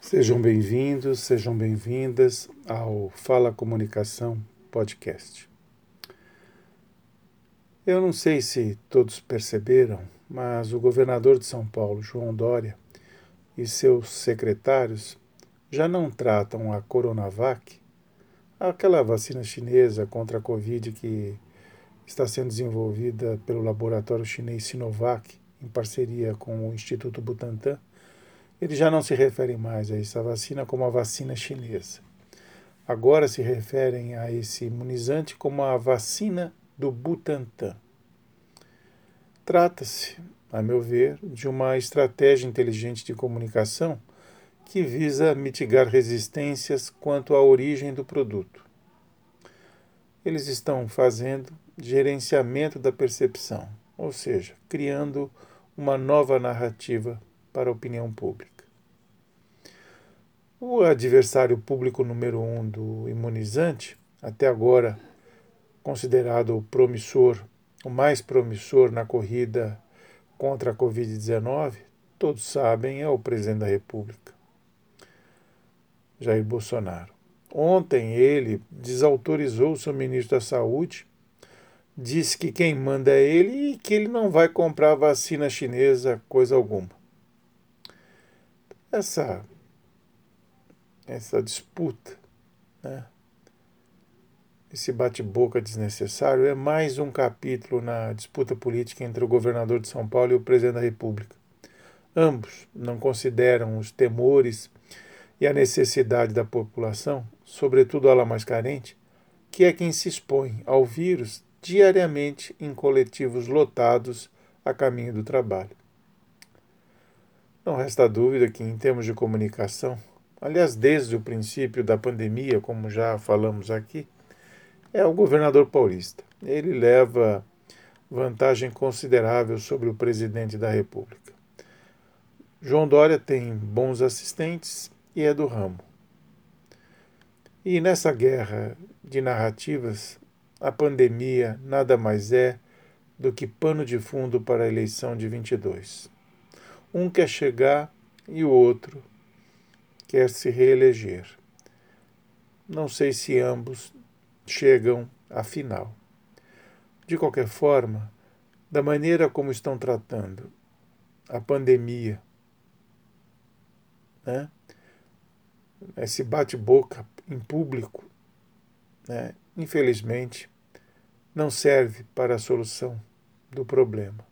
Sejam bem-vindos, sejam bem-vindas ao Fala Comunicação Podcast. Eu não sei se todos perceberam, mas o governador de São Paulo, João Dória, e seus secretários já não tratam a Coronavac, aquela vacina chinesa contra a Covid que está sendo desenvolvida pelo laboratório chinês Sinovac, em parceria com o Instituto Butantan eles já não se referem mais a essa vacina como a vacina chinesa. Agora se referem a esse imunizante como a vacina do Butantan. Trata-se, a meu ver, de uma estratégia inteligente de comunicação que visa mitigar resistências quanto à origem do produto. Eles estão fazendo gerenciamento da percepção, ou seja, criando uma nova narrativa para a opinião pública. O adversário público número um do imunizante, até agora considerado o promissor, o mais promissor na corrida contra a Covid-19, todos sabem, é o presidente da República, Jair Bolsonaro. Ontem ele desautorizou o seu ministro da Saúde, disse que quem manda é ele e que ele não vai comprar vacina chinesa, coisa alguma. Essa, essa disputa, né? esse bate-boca desnecessário é mais um capítulo na disputa política entre o governador de São Paulo e o presidente da República. Ambos não consideram os temores e a necessidade da população, sobretudo a mais carente, que é quem se expõe ao vírus diariamente em coletivos lotados a caminho do trabalho. Não resta dúvida que, em termos de comunicação, aliás, desde o princípio da pandemia, como já falamos aqui, é o governador paulista. Ele leva vantagem considerável sobre o presidente da República. João Dória tem bons assistentes e é do ramo. E nessa guerra de narrativas, a pandemia nada mais é do que pano de fundo para a eleição de 22. Um quer chegar e o outro quer se reeleger. Não sei se ambos chegam à final. De qualquer forma, da maneira como estão tratando a pandemia, né? esse bate-boca em público, né? infelizmente, não serve para a solução do problema.